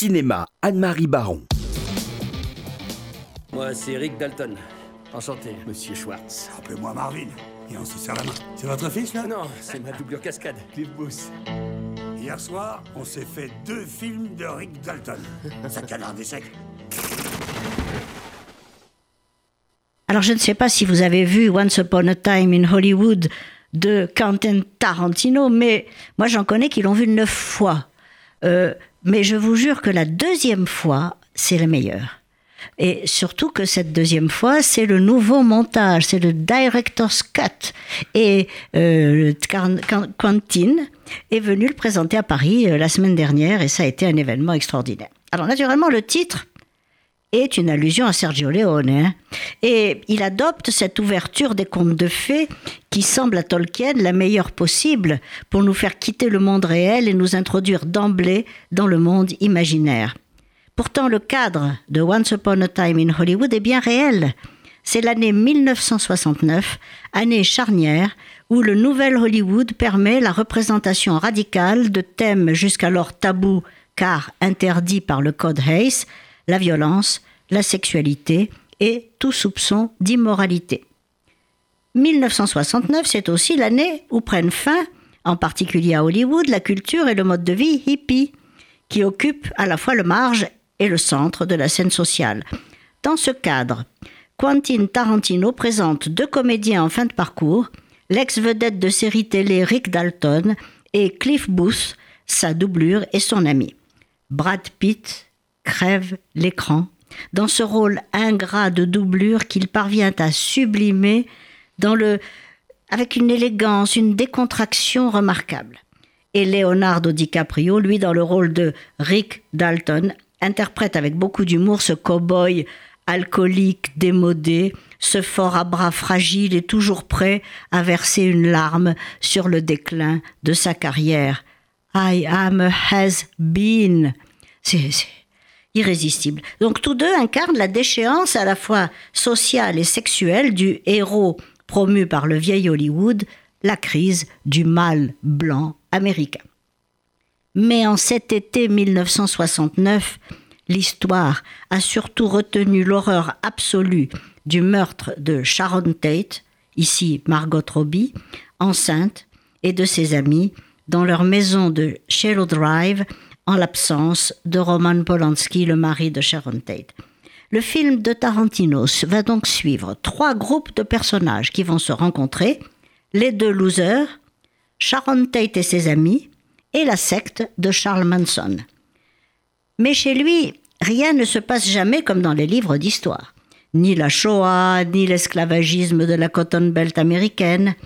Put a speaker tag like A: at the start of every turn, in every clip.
A: Cinéma, Anne-Marie Baron.
B: Moi, c'est Rick Dalton. Enchanté, monsieur Schwartz.
C: Appelez-moi Marvin. Et on se serre la main. C'est votre fils, là?
B: Non, c'est ma doublure cascade, Cliff Booth.
C: Hier soir, on s'est fait deux films de Rick Dalton. Ça canard des secs.
D: Alors je ne sais pas si vous avez vu Once Upon a Time in Hollywood de Quentin Tarantino, mais moi j'en connais qui l'ont vu neuf fois. Euh, mais je vous jure que la deuxième fois, c'est le meilleur. Et surtout que cette deuxième fois, c'est le nouveau montage, c'est le director's cut. Et euh, Quentin est venu le présenter à Paris euh, la semaine dernière et ça a été un événement extraordinaire. Alors naturellement, le titre, est une allusion à Sergio Leone. Hein. Et il adopte cette ouverture des contes de fées qui semble à Tolkien la meilleure possible pour nous faire quitter le monde réel et nous introduire d'emblée dans le monde imaginaire. Pourtant, le cadre de Once Upon a Time in Hollywood est bien réel. C'est l'année 1969, année charnière, où le nouvel Hollywood permet la représentation radicale de thèmes jusqu'alors tabous car interdits par le Code Hayes, la violence, la sexualité et tout soupçon d'immoralité. 1969, c'est aussi l'année où prennent fin, en particulier à Hollywood, la culture et le mode de vie hippie, qui occupent à la fois le marge et le centre de la scène sociale. Dans ce cadre, Quentin Tarantino présente deux comédiens en fin de parcours, l'ex-vedette de série télé Rick Dalton et Cliff Booth, sa doublure et son ami. Brad Pitt crève l'écran dans ce rôle ingrat de doublure qu'il parvient à sublimer dans le, avec une élégance, une décontraction remarquable. Et Leonardo DiCaprio, lui, dans le rôle de Rick Dalton, interprète avec beaucoup d'humour ce cow-boy alcoolique, démodé, ce fort à bras fragile et toujours prêt à verser une larme sur le déclin de sa carrière. I am a has been. C'est irrésistible. Donc tous deux incarnent la déchéance à la fois sociale et sexuelle du héros promu par le vieil Hollywood, la crise du mâle blanc américain. Mais en cet été 1969, l'histoire a surtout retenu l'horreur absolue du meurtre de Sharon Tate, ici Margot Robbie, enceinte, et de ses amis dans leur maison de Shallow Drive en l'absence de Roman Polanski, le mari de Sharon Tate. Le film de Tarantino va donc suivre trois groupes de personnages qui vont se rencontrer, les deux losers, Sharon Tate et ses amis, et la secte de Charles Manson. Mais chez lui, rien ne se passe jamais comme dans les livres d'histoire. Ni la Shoah, ni l'esclavagisme de la Cotton Belt américaine.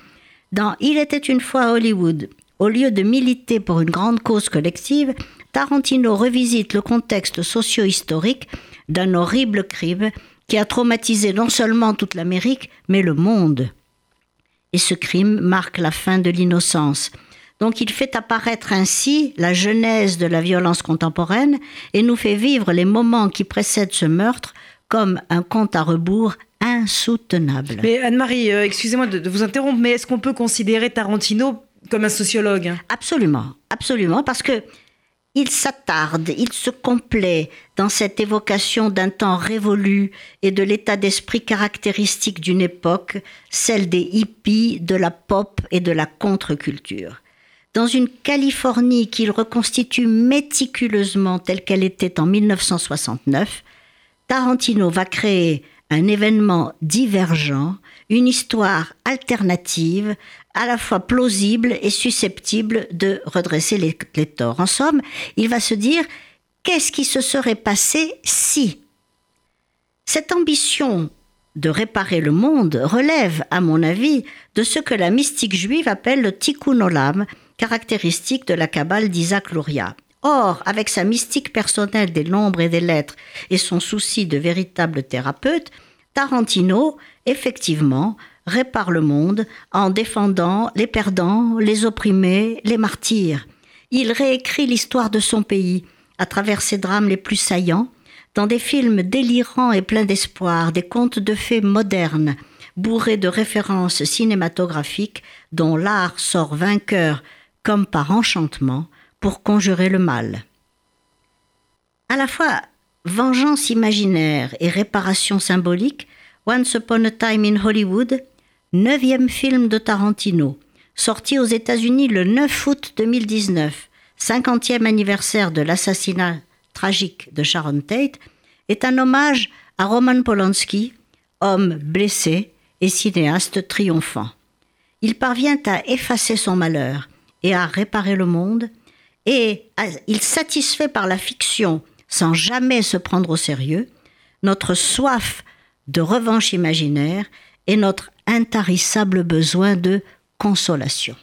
D: Dans Il était une fois à Hollywood, au lieu de militer pour une grande cause collective, Tarantino revisite le contexte socio-historique d'un horrible crime qui a traumatisé non seulement toute l'Amérique, mais le monde. Et ce crime marque la fin de l'innocence. Donc il fait apparaître ainsi la genèse de la violence contemporaine et nous fait vivre les moments qui précèdent ce meurtre comme un compte à rebours insoutenable.
E: Mais Anne-Marie, euh, excusez-moi de, de vous interrompre, mais est-ce qu'on peut considérer Tarantino comme un sociologue?
D: Absolument, absolument, parce que il s'attarde, il se complaît dans cette évocation d'un temps révolu et de l'état d'esprit caractéristique d'une époque, celle des hippies, de la pop et de la contre-culture. Dans une Californie qu'il reconstitue méticuleusement telle qu'elle était en 1969, Tarantino va créer un événement divergent, une histoire alternative, à la fois plausible et susceptible de redresser les, torts. En somme, il va se dire qu'est-ce qui se serait passé si? Cette ambition de réparer le monde relève, à mon avis, de ce que la mystique juive appelle le tikkun olam, caractéristique de la Kabbale d'Isaac Luria. Or, avec sa mystique personnelle des nombres et des lettres et son souci de véritable thérapeute, Tarantino, effectivement, répare le monde en défendant les perdants, les opprimés, les martyrs. Il réécrit l'histoire de son pays à travers ses drames les plus saillants, dans des films délirants et pleins d'espoir, des contes de fées modernes, bourrés de références cinématographiques dont l'art sort vainqueur comme par enchantement pour conjurer le mal. À la fois vengeance imaginaire et réparation symbolique, Once Upon a Time in Hollywood, neuvième film de Tarantino, sorti aux États-Unis le 9 août 2019, 50e anniversaire de l'assassinat tragique de Sharon Tate, est un hommage à Roman Polanski, homme blessé et cinéaste triomphant. Il parvient à effacer son malheur et à réparer le monde, et il satisfait par la fiction, sans jamais se prendre au sérieux, notre soif de revanche imaginaire et notre intarissable besoin de consolation.